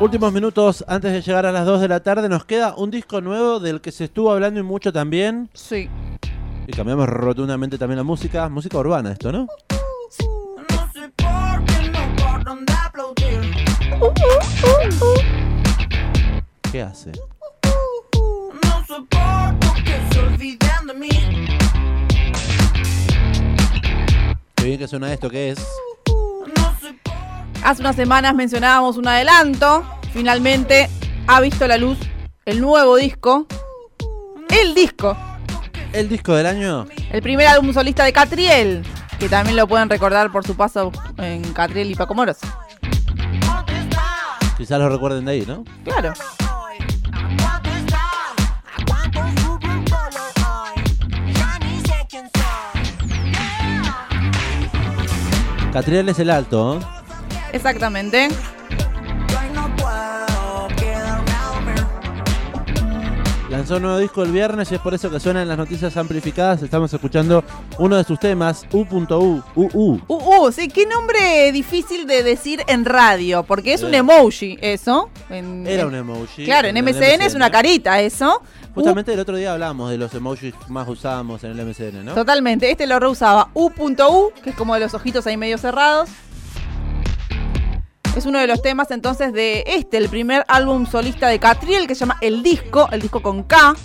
Últimos minutos antes de llegar a las 2 de la tarde nos queda un disco nuevo del que se estuvo hablando y mucho también. Sí. Y cambiamos rotundamente también la música. Música urbana esto, ¿no? No sé por qué no paran de aplaudir. ¿Qué hace? No soporto que se olviden de mí. Qué bien que suena esto, ¿qué es? Hace unas semanas mencionábamos un adelanto. Finalmente ha visto la luz el nuevo disco. El disco. El disco del año. El primer álbum solista de Catriel. Que también lo pueden recordar por su paso en Catriel y Paco Moros. Quizás lo recuerden de ahí, ¿no? Claro. Catriel es el alto, ¿eh? Exactamente. Lanzó un nuevo disco el viernes y es por eso que suenan las noticias amplificadas. Estamos escuchando uno de sus temas, U.U. UU. Uh, sí, qué nombre difícil de decir en radio. Porque es un Sí. emoji, eso. En- Era en- un emoji. Claro, en MCN es una carita, eso. Justamente el otro día hablamos de los emojis que más usábamos en el MCN, ¿no? Totalmente, este lo reusaba U.U, que es como de los ojitos ahí medio cerrados. Es uno de los temas entonces de este, el primer álbum solista de Catriel, que se llama El Disco, el disco con K.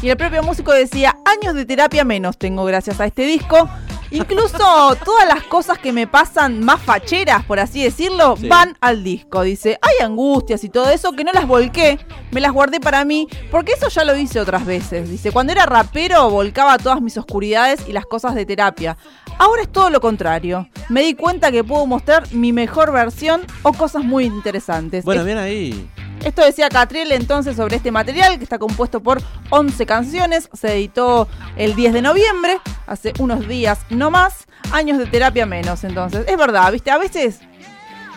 Y el propio músico decía, años de terapia menos tengo gracias a este disco. Incluso todas las cosas que me pasan más facheras, por así decirlo, Sí. van al disco. Dice, hay angustias y todo eso que no las volqué, me las guardé para mí, porque eso ya lo hice otras veces. Dice, cuando era rapero volcaba todas mis oscuridades y las cosas de terapia. Ahora es todo lo contrario. Me di cuenta que puedo mostrar mi mejor versión o cosas muy interesantes. Bueno, Es- bien ahí. esto decía Catriel entonces sobre este material que está compuesto por 11 canciones. Se editó el 10 de noviembre, hace unos días no más. Años de terapia menos, entonces. Es verdad, viste, a veces.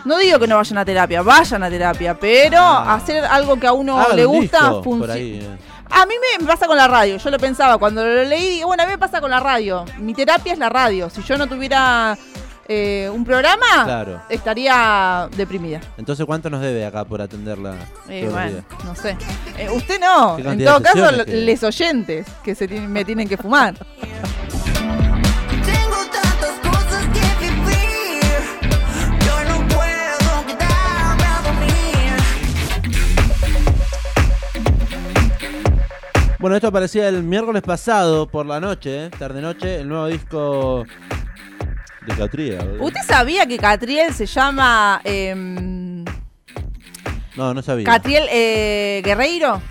No digo que no vayan a terapia, vayan a terapia, pero hacer algo que a uno Hagan le gusta funciona. A mí me pasa con la radio. Yo lo pensaba cuando lo leí. Digo, bueno, a mí me pasa con la radio. Mi terapia es la radio. Si yo no tuviera eh, un programa, Claro. estaría deprimida. Entonces, ¿cuánto nos debe acá por atenderla? Eh, bueno, no sé. Eh, usted no. En todo caso, les oyentes que se tienen- me tienen que fumar. Bueno, esto aparecía el miércoles pasado por la noche, ¿eh? tarde-noche, el nuevo disco de Catriel. ¿Usted sabía que Catriel se llama em, No, no sabía. Catriel eh, Guerreiro?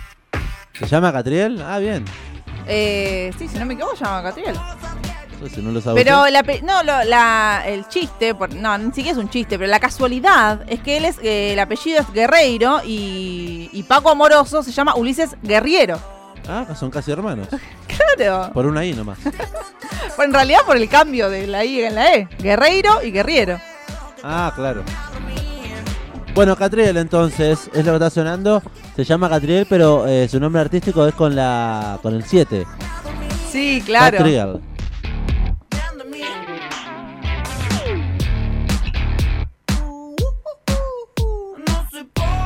¿Se llama Catriel? Ah, bien. Eh, sí, si no me equivoco, se llama Catriel. Entonces, no lo sabía. Pero la, no, lo- la- el chiste, por- no, ni siquiera es un chiste, pero la casualidad es que él es, eh, el apellido es Guerreiro y, y Paco Amoroso se llama Ulises Guerriero. Ah, son casi hermanos. Claro. Por una I nomás. Bueno, en realidad por el cambio de la I en la E. Guerreiro y Guerriero. Ah, claro. Bueno, Catriel entonces es lo que está sonando. Se llama Catriel, pero eh, su nombre artístico es con la con el 7. Sí, claro. Catriel.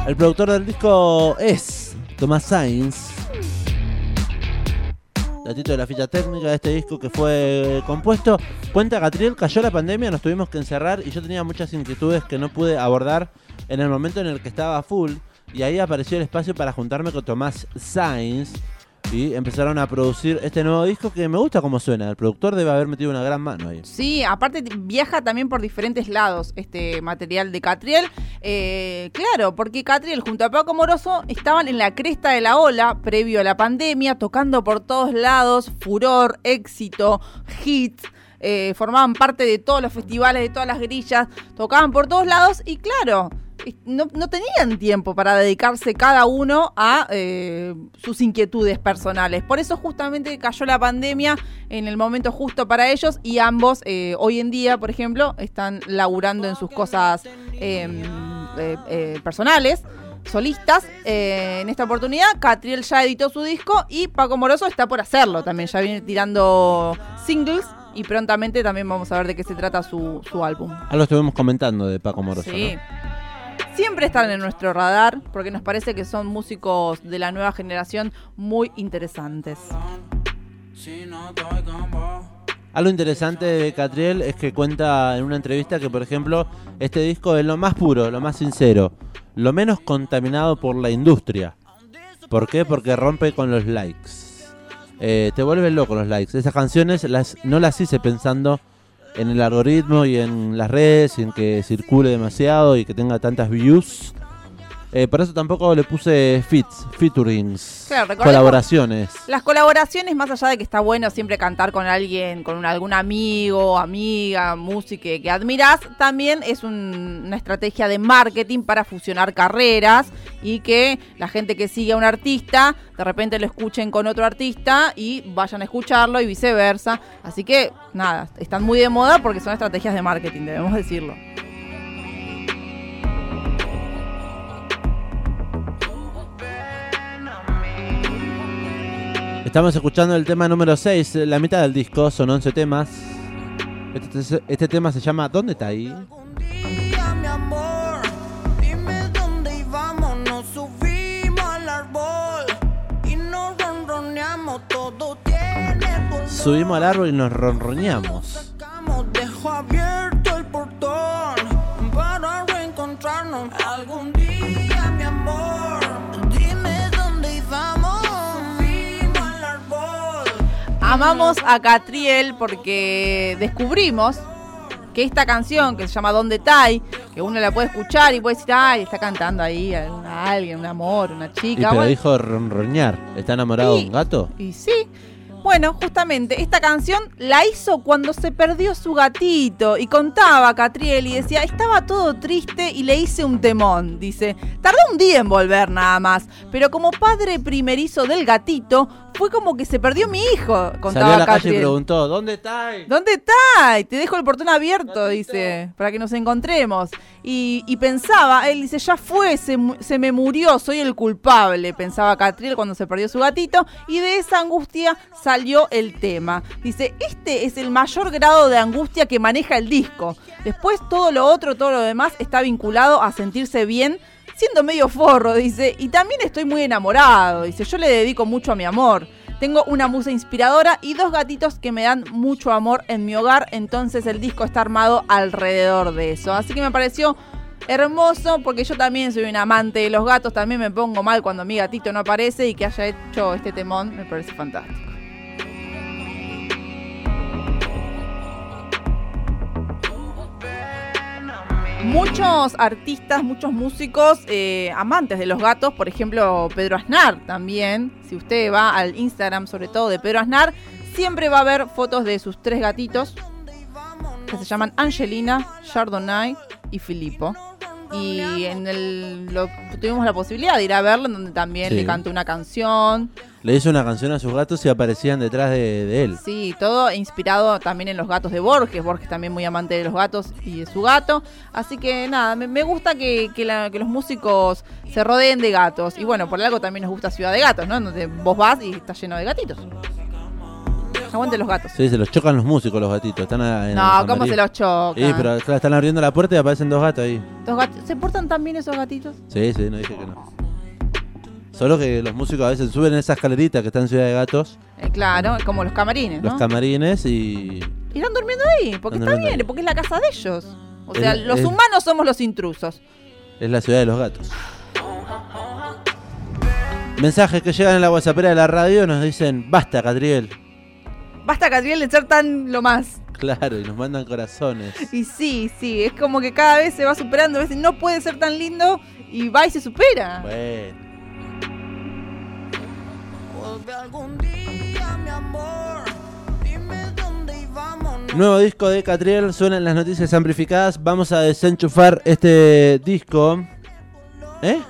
El productor del disco es Tomás Sainz. Datito de la ficha técnica de este disco que fue compuesto. Cuenta Catriel, cayó la pandemia, nos tuvimos que encerrar y yo tenía muchas inquietudes que no pude abordar en el momento en el que estaba full. Y ahí apareció el espacio para juntarme con Tomás Sainz. Y empezaron a producir este nuevo disco que me gusta cómo suena. El productor debe haber metido una gran mano ahí. Sí, aparte viaja también por diferentes lados este material de Catriel. Eh, claro, porque Catriel junto a Paco Moroso estaban en la cresta de la ola previo a la pandemia, tocando por todos lados, furor, éxito, hits. eh, formaban parte de todos los festivales, de todas las grillas, tocaban por todos lados y claro, no, no tenían tiempo para dedicarse cada uno a eh, sus inquietudes personales. Por eso justamente cayó la pandemia en el momento justo para ellos y ambos eh, hoy en día, por ejemplo, están laburando en sus cosas eh, eh, personales. Solistas, Eh, en esta oportunidad Catriel ya editó su disco y Paco Moroso está por hacerlo también, ya viene tirando singles y prontamente también vamos a ver de qué se trata su, su álbum. Algo estuvimos comentando de Paco Moroso. Sí. ¿no? Siempre están en nuestro radar porque nos parece que son músicos de la nueva generación muy interesantes. Algo interesante de Catriel es que cuenta en una entrevista que, por ejemplo, este disco es lo más puro, lo más sincero, lo menos contaminado por la industria. ¿Por qué? Porque rompe con los likes. Eh, te vuelven loco los likes. Esas canciones las, no las hice pensando en el algoritmo y en las redes y en que circule demasiado y que tenga tantas views. Eh, por eso tampoco le puse fits, featurings, Claro, colaboraciones. Las colaboraciones, más allá de que está bueno siempre cantar con alguien, con un- algún amigo, amiga, música que, que admiras, también es un- una estrategia de marketing para fusionar carreras y que la gente que sigue a un artista de repente lo escuchen con otro artista y vayan a escucharlo y viceversa. Así que, nada, están muy de moda porque son estrategias de marketing, debemos decirlo. Estamos escuchando el tema número 6, la mitad del disco, son 11 temas. Este, este tema se llama ¿Dónde está ahí? Subimos al árbol y nos ronroneamos, Amamos a Catriel porque descubrimos que esta canción que se llama Donde Tai, que uno la puede escuchar y puede decir, ay, está cantando ahí a una- a alguien, un amor, una Y chica. pero Bueno, dijo ronronear. ¿Está enamorado de un gato? y sí. Bueno, justamente esta canción la hizo cuando se perdió su gatito y contaba Catriel y decía, estaba todo triste y le hice un temón. Dice, tardó un día en volver nada más, pero como padre primerizo del gatito, fue como que se perdió mi hijo, contaba Salió a la calle y preguntó, ¿dónde está? ¿Dónde está? Y Te dejo el portón abierto, dice, para que nos encontremos. Y, y pensaba, él dice, ya fue, se, se me murió, soy el culpable, pensaba Catriel cuando se perdió su gatito. Y de esa angustia salió el tema. Dice, este es el mayor grado de angustia que maneja el disco. Después todo lo otro, todo lo demás está vinculado a sentirse bien. Siendo medio forro, dice, y también estoy muy enamorado, dice, yo le dedico mucho a mi amor. Tengo una musa inspiradora y dos gatitos que me dan mucho amor en mi hogar, entonces el disco está armado alrededor de eso. Así que me pareció hermoso porque yo también soy un amante de los gatos, también me pongo mal cuando mi gatito no aparece y que haya hecho este temón me parece fantástico. Muchos artistas, muchos músicos eh, amantes de los gatos, por ejemplo Pedro Aznar también, si usted va al Instagram sobre todo de Pedro Aznar, siempre va a ver fotos de sus tres gatitos que se llaman Angelina, Chardonnay y Filippo. Y en el lo- tuvimos la posibilidad de ir a verlo, en donde también Sí. le cantó una canción. Le hizo una canción a sus gatos y aparecían detrás de, de él. Sí, todo inspirado también en los gatos de Borges. Borges también muy amante de los gatos y de su gato. Así que nada, me, me gusta que, que la- que los músicos se rodeen de gatos. Y bueno, por algo también nos gusta Ciudad de Gatos, ¿no? Donde vos vas y está lleno de gatitos. Aguante los gatos. Sí, se los chocan los músicos los gatitos. Están en No, ¿cómo se los choca? Sí, pero claro, están abriendo la puerta y aparecen dos gatos ahí. ¿Se portan tan bien esos gatitos? Sí, sí, no dije que no. Solo que los músicos a veces suben esa escalerita que está en Ciudad de Gatos, Eh, claro, como los camarines, ¿no? los camarines y... y están durmiendo ahí, porque Están está bien, ahí. porque es la casa de ellos. O Es sea, los es- humanos somos los intrusos. Es la ciudad de los gatos. Mensajes que llegan en la WhatsApp de la radio nos dicen, basta, Catriel. Basta, Catriel, de ser tan lo más. Claro, y nos mandan corazones. Y sí, sí, es como que cada vez se va superando. A veces no puede ser tan lindo y va y se supera. Bueno, Vuelve algún día, mi amor. Dime dónde íbamos. nuevo disco de Catriel, suenan las noticias amplificadas. Vamos a desenchufar este disco. ¿Eh?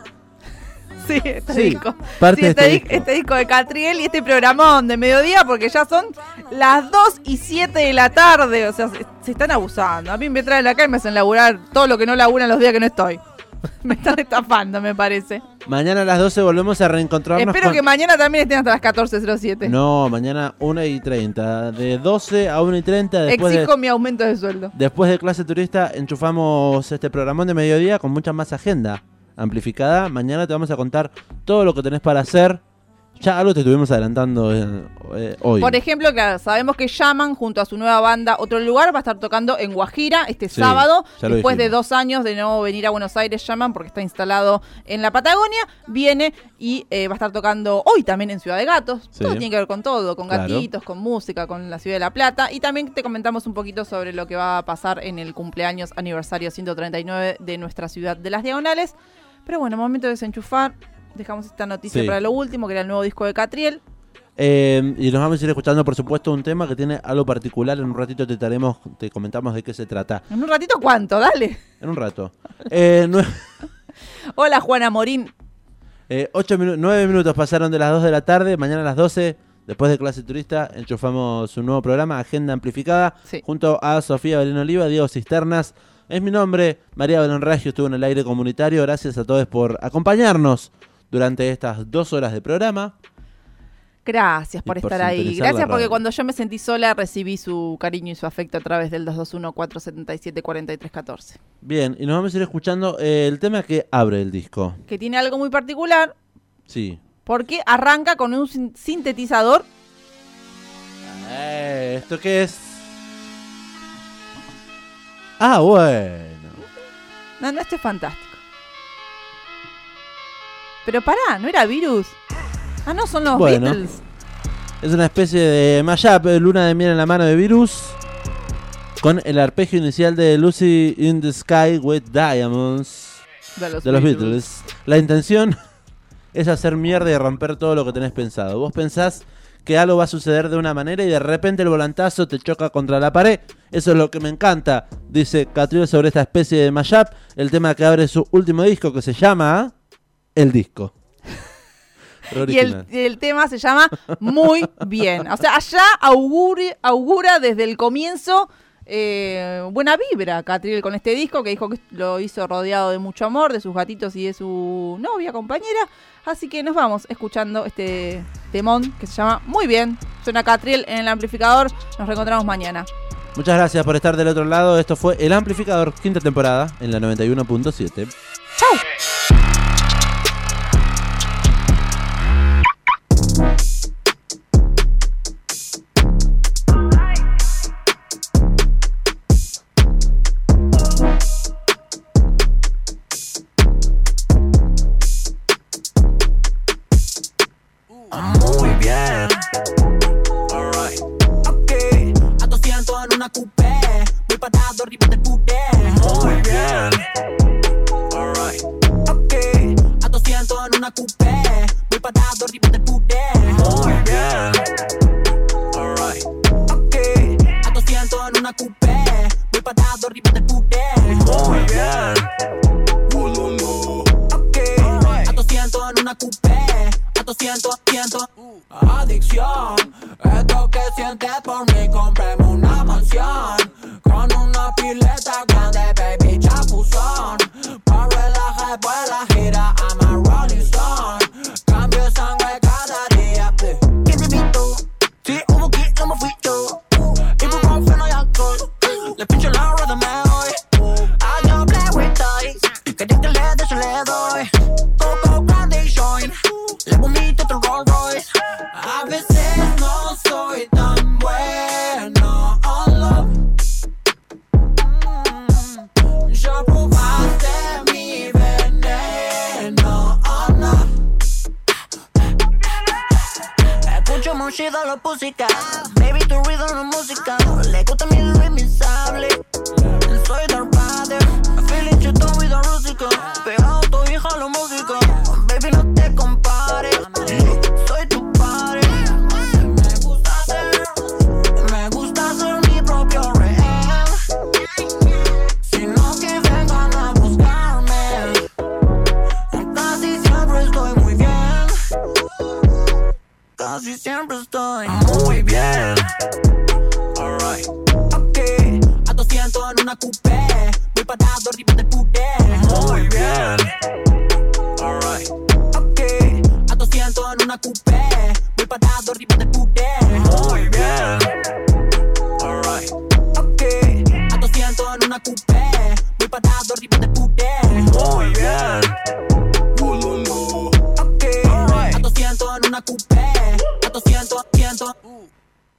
Sí, este Sí, disco. parte Sí, de este, este di- disco. este disco de Catriel y este programón de mediodía, porque ya son las 2 y 7 de la tarde. O sea, se, se están abusando. A mí me traen acá y me hacen laburar todo lo que no laburan los días que no estoy. me están estafando, me parece. Mañana a las 12 volvemos a reencontrarnos. Espero con- que mañana también estén hasta las 14.07. No, mañana 1 y 30. De 12 a 1 y 30. Después de, Exijo mi aumento de sueldo. después de clase turista, enchufamos este programón de mediodía con mucha más agenda amplificada. Mañana te vamos a contar todo lo que tenés para hacer. Ya algo te estuvimos adelantando eh, eh, hoy. Por ejemplo, claro, sabemos que Llaman junto a su nueva banda Otro Lugar va a estar tocando en Guajira este Sí, sábado. Después de dos años de no venir a Buenos Aires, Llaman, porque está instalado en la Patagonia, viene y eh, va a estar tocando hoy también en Ciudad de Gatos. Sí. Todo tiene que ver con todo, con Claro. gatitos, con música, con la Ciudad de La Plata. Y también te comentamos un poquito sobre lo que va a pasar en el cumpleaños aniversario 139 de nuestra ciudad de las Diagonales. Pero bueno, momento de desenchufar. Dejamos esta noticia Sí. para lo último, que era el nuevo disco de Catriel. Eh, y nos vamos a ir escuchando, por supuesto, un tema que tiene algo particular. En un ratito te, daremos, te comentamos de qué se trata. En un ratito, ¿cuánto? Dale. En un rato. Eh, Hola, Juana Morín. eh, ocho minu- nueve minutos pasaron de las 2 de la tarde. Mañana a las 12, después de clase turista, enchufamos un nuevo programa, Agenda Amplificada, Sí. junto a Sofía Belén Oliva, Diego Cisternas. Es mi nombre, María Belén Raggio, estuvo en el aire comunitario. Gracias a todos por acompañarnos durante estas dos horas de programa. Gracias por estar ahí. Gracias porque cuando yo me sentí sola recibí su cariño y su afecto a través del 221-477-4314. Bien, y nos vamos a ir escuchando eh, el tema que abre el disco. Que tiene algo muy particular Sí. porque arranca con un sin- sintetizador. Eh, ¿Esto qué es? Ah, bueno. No, no, esto es fantástico. Pero pará, ¿no era virus? Ah, no, son los Bueno. Beatles. Es una especie de mashup, eh, luna de miel en la mano de Virus, con el arpegio inicial de Lucy in the Sky with Diamonds De los, de los Beatles. La intención es hacer mierda y romper todo lo que tenés pensado. Vos pensás que algo va a suceder de una manera y de repente el volantazo te choca contra la pared. Eso es lo que me encanta, dice Catriel sobre esta especie de mashup, el tema que abre su último disco que se llama El Disco. Y el, tema se llama Muy Bien. O sea, allá augura desde el comienzo eh, buena vibra Catriel con este disco que dijo que lo hizo rodeado de mucho amor, de sus gatitos y de su novia, compañera. Así que nos vamos escuchando este temón que se llama Muy Bien. Suena Catriel en el amplificador. Nos reencontramos mañana. Muchas gracias por estar del otro lado. Esto fue El Amplificador, quinta temporada, en la 91.7. Muy coupé. Voy parado arriba del puré. Muy bien. Alright. Ok. A 200 en una coupé. Voy parado arriba del puré. Muy bien. Alright. Ok. A 200 en una coupé. Voy parado arriba del puré. Muy bien. Ok, a 200 en una coupé, a 200, 100. Adicción, asiento en una coupé. Voy parado arriba del. Muy bien. Alright. Ok. A 200 en una coupé. Voy parado arriba del puré. Muy bien. Alright. Ok. A 200 en una coupé. Voy parado arriba del. Muy bien. Ok. En una coupé.